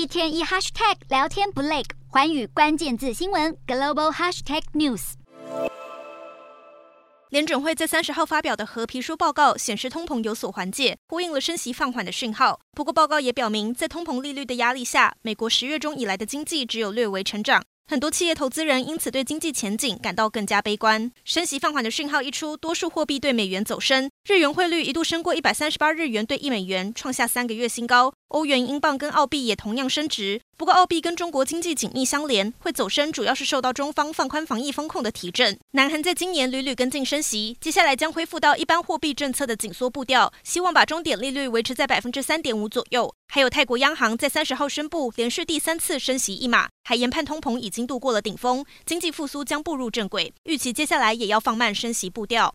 一天一 hashtag 聊天不累，环宇关键字新闻 global hashtag news。联准会在三十号发表的和皮书报告显示，通膨有所缓解，呼应了升息放缓的讯号。不过，报告也表明，在通膨利率的压力下，美国十月中以来的经济只有略微成长。很多企业投资人因此对经济前景感到更加悲观。升息放缓的讯号一出，多数货币对美元走升，日元汇率一度升过一百三十八日元兑一美元，创下三个月新高。欧元、英镑跟澳币也同样升值。不过，澳币跟中国经济紧密相连，会走升主要是受到中方放宽防疫风控的提振。南韩在今年屡屡跟进升息，接下来将恢复到一般货币政策的紧缩步调，希望把终点利率维持在百分之三点五左右。还有泰国央行在三十号宣布连续第三次升息一码，还研判通膨已经度过了顶峰，经济复苏将步入正轨，预期接下来也要放慢升息步调。